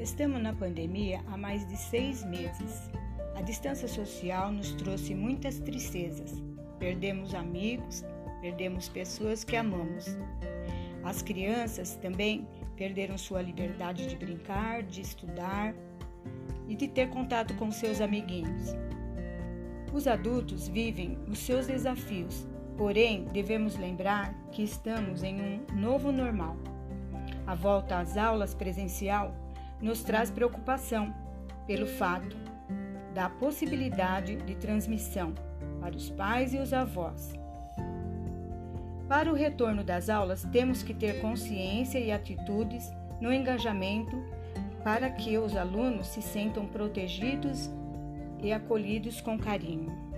Estamos na pandemia há mais de seis meses. A distância social nos trouxe muitas tristezas. Perdemos amigos, perdemos pessoas que amamos. As crianças também perderam sua liberdade de brincar, de estudar e de ter contato com seus amiguinhos. Os adultos vivem os seus desafios, porém devemos lembrar que estamos em um novo normal. A volta às aulas presencial nos traz preocupação pelo fato da possibilidade de transmissão para os pais e os avós. Para o retorno das aulas, temos que ter consciência e atitudes no engajamento para que os alunos se sintam protegidos e acolhidos com carinho.